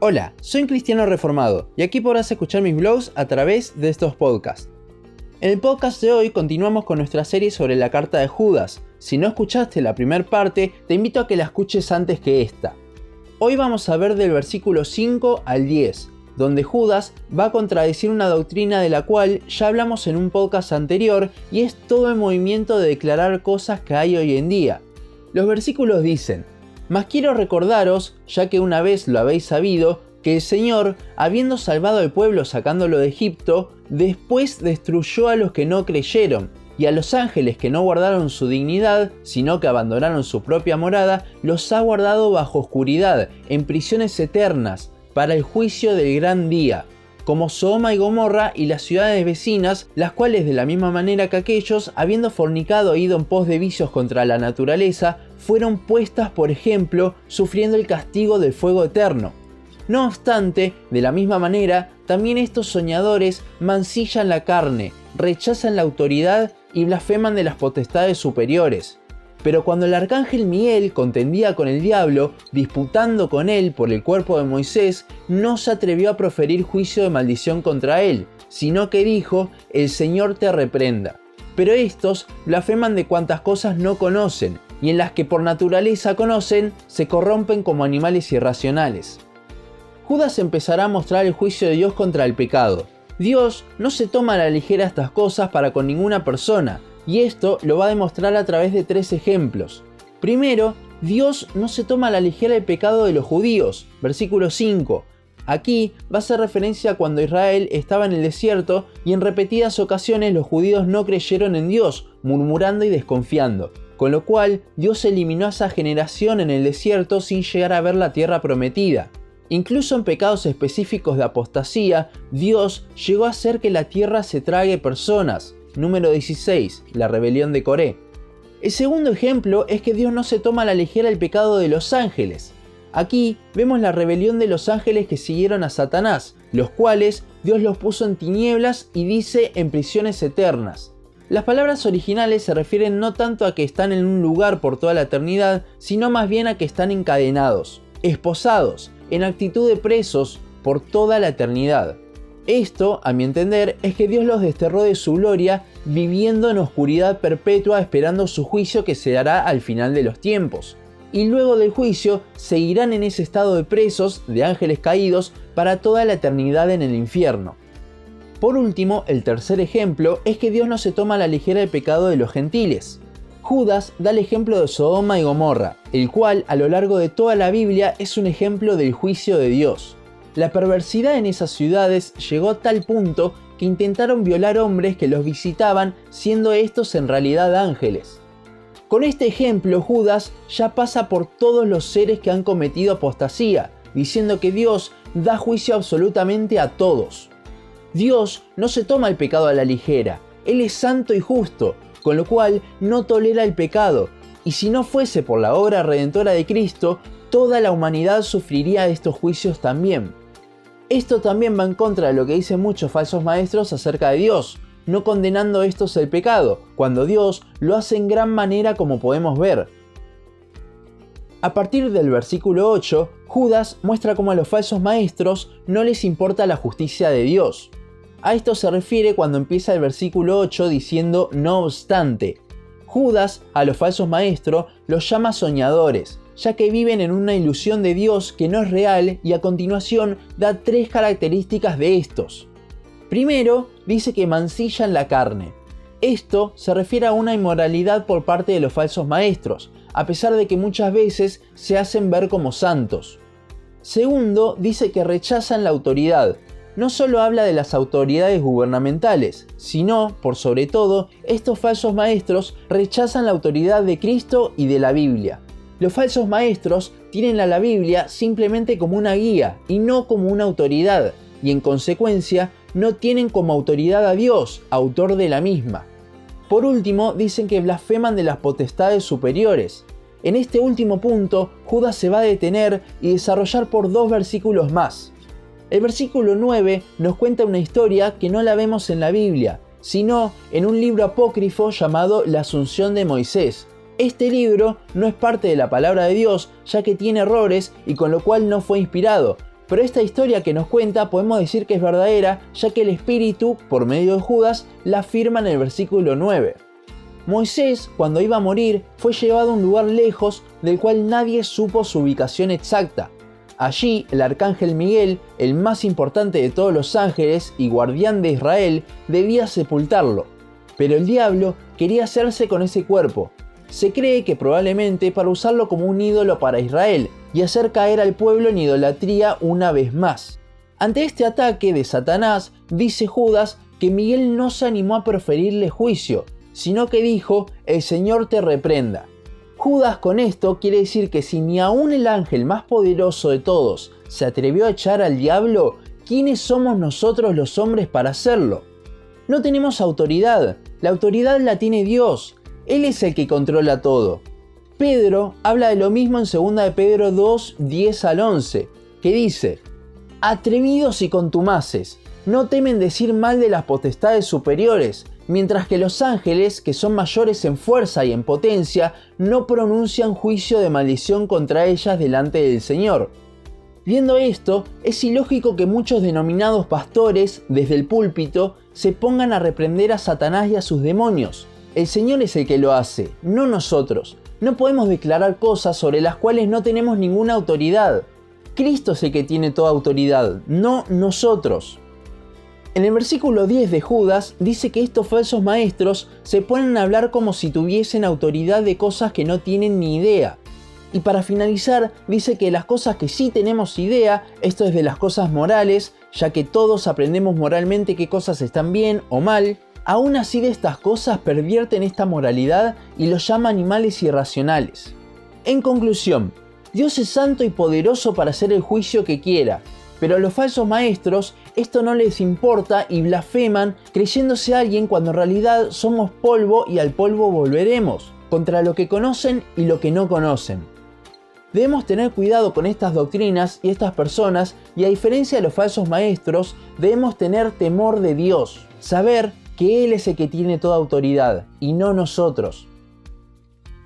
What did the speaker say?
Hola, soy un cristiano reformado y aquí podrás escuchar mis blogs a través de estos podcasts. En el podcast de hoy continuamos con nuestra serie sobre la carta de Judas. Si no escuchaste la primera parte, te invito a que la escuches antes que esta. Hoy vamos a ver del versículo 5 al 10, donde Judas va a contradecir una doctrina de la cual ya hablamos en un podcast anterior y es todo el movimiento de declarar cosas que hay hoy en día. Los versículos dicen, mas quiero recordaros, ya que una vez lo habéis sabido, que el Señor, habiendo salvado al pueblo sacándolo de Egipto, después destruyó a los que no creyeron, y a los ángeles que no guardaron su dignidad, sino que abandonaron su propia morada, los ha guardado bajo oscuridad, en prisiones eternas, para el juicio del gran día, como Soma y Gomorra y las ciudades vecinas, las cuales de la misma manera que aquellos, habiendo fornicado e ido en pos de vicios contra la naturaleza, fueron puestas por ejemplo, sufriendo el castigo del fuego eterno. No obstante, de la misma manera, también estos soñadores mancillan la carne, rechazan la autoridad y blasfeman de las potestades superiores. Pero cuando el arcángel Miguel contendía con el diablo, disputando con él por el cuerpo de Moisés, no se atrevió a proferir juicio de maldición contra él, sino que dijo, el Señor te reprenda. Pero estos blasfeman de cuantas cosas no conocen, y en las que por naturaleza conocen, se corrompen como animales irracionales. Judas empezará a mostrar el juicio de Dios contra el pecado. Dios no se toma a la ligera estas cosas para con ninguna persona, y esto lo va a demostrar a través de tres ejemplos. Primero, Dios no se toma a la ligera el pecado de los judíos, versículo 5. Aquí va a ser referencia a cuando Israel estaba en el desierto y en repetidas ocasiones los judíos no creyeron en Dios, murmurando y desconfiando, con lo cual Dios eliminó a esa generación en el desierto sin llegar a ver la tierra prometida. Incluso en pecados específicos de apostasía, Dios llegó a hacer que la tierra se trague personas, Número 16. La rebelión de Coré. El segundo ejemplo es que Dios no se toma a la ligera el pecado de los ángeles. Aquí vemos la rebelión de los ángeles que siguieron a Satanás, los cuales Dios los puso en tinieblas y dice en prisiones eternas. Las palabras originales se refieren no tanto a que están en un lugar por toda la eternidad, sino más bien a que están encadenados, esposados, en actitud de presos por toda la eternidad. Esto, a mi entender, es que Dios los desterró de su gloria viviendo en oscuridad perpetua esperando su juicio que se dará al final de los tiempos. Y luego del juicio seguirán en ese estado de presos, de ángeles caídos, para toda la eternidad en el infierno. Por último, el tercer ejemplo es que Dios no se toma a la ligera el pecado de los gentiles. Judas da el ejemplo de Sodoma y Gomorra, el cual a lo largo de toda la Biblia es un ejemplo del juicio de Dios. La perversidad en esas ciudades llegó a tal punto que intentaron violar hombres que los visitaban siendo estos en realidad ángeles. Con este ejemplo Judas ya pasa por todos los seres que han cometido apostasía, diciendo que Dios da juicio absolutamente a todos. Dios no se toma el pecado a la ligera, Él es santo y justo, con lo cual no tolera el pecado, y si no fuese por la obra redentora de Cristo, toda la humanidad sufriría estos juicios también. Esto también va en contra de lo que dicen muchos falsos maestros acerca de Dios, no condenando estos el pecado, cuando Dios lo hace en gran manera como podemos ver. A partir del versículo 8, Judas muestra cómo a los falsos maestros no les importa la justicia de Dios. A esto se refiere cuando empieza el versículo 8 diciendo no obstante. Judas a los falsos maestros los llama soñadores, ya que viven en una ilusión de Dios que no es real y a continuación da tres características de estos. Primero, dice que mancillan la carne. Esto se refiere a una inmoralidad por parte de los falsos maestros, a pesar de que muchas veces se hacen ver como santos. Segundo, dice que rechazan la autoridad. No solo habla de las autoridades gubernamentales, sino, por sobre todo, estos falsos maestros rechazan la autoridad de Cristo y de la Biblia. Los falsos maestros tienen a la Biblia simplemente como una guía y no como una autoridad, y en consecuencia no tienen como autoridad a Dios, autor de la misma. Por último, dicen que blasfeman de las potestades superiores. En este último punto, Judas se va a detener y desarrollar por dos versículos más. El versículo 9 nos cuenta una historia que no la vemos en la Biblia, sino en un libro apócrifo llamado La Asunción de Moisés, este libro no es parte de la palabra de Dios ya que tiene errores y con lo cual no fue inspirado, pero esta historia que nos cuenta podemos decir que es verdadera, ya que el Espíritu, por medio de Judas, la afirma en el versículo 9. Moisés, cuando iba a morir, fue llevado a un lugar lejos del cual nadie supo su ubicación exacta. Allí, el arcángel Miguel, el más importante de todos los ángeles y guardián de Israel, debía sepultarlo. Pero el diablo quería hacerse con ese cuerpo. Se cree que probablemente para usarlo como un ídolo para Israel y hacer caer al pueblo en idolatría una vez más. Ante este ataque de Satanás, dice Judas que Miguel no se animó a proferirle juicio, sino que dijo, el Señor te reprenda. Judas con esto quiere decir que si ni aún el ángel más poderoso de todos se atrevió a echar al diablo, ¿quiénes somos nosotros los hombres para hacerlo? No tenemos autoridad, la autoridad la tiene Dios, Él es el que controla todo. Pedro habla de lo mismo en 2 de Pedro 2, 10 al 11, que dice, Atrevidos y contumaces, no temen decir mal de las potestades superiores, mientras que los ángeles, que son mayores en fuerza y en potencia, no pronuncian juicio de maldición contra ellas delante del Señor. Viendo esto, es ilógico que muchos denominados pastores, desde el púlpito, se pongan a reprender a Satanás y a sus demonios. El Señor es el que lo hace, no nosotros. No podemos declarar cosas sobre las cuales no tenemos ninguna autoridad. Cristo es el que tiene toda autoridad, no nosotros. En el versículo 10 de Judas dice que estos falsos maestros se ponen a hablar como si tuviesen autoridad de cosas que no tienen ni idea. Y para finalizar, dice que las cosas que sí tenemos idea, esto es de las cosas morales, ya que todos aprendemos moralmente qué cosas están bien o mal, aún así de estas cosas pervierten esta moralidad y los llama animales irracionales. En conclusión, Dios es santo y poderoso para hacer el juicio que quiera, pero a los falsos maestros esto no les importa y blasfeman creyéndose alguien cuando en realidad somos polvo y al polvo volveremos, contra lo que conocen y lo que no conocen. Debemos tener cuidado con estas doctrinas y estas personas y a diferencia de los falsos maestros, debemos tener temor de Dios, saber que Él es el que tiene toda autoridad y no nosotros.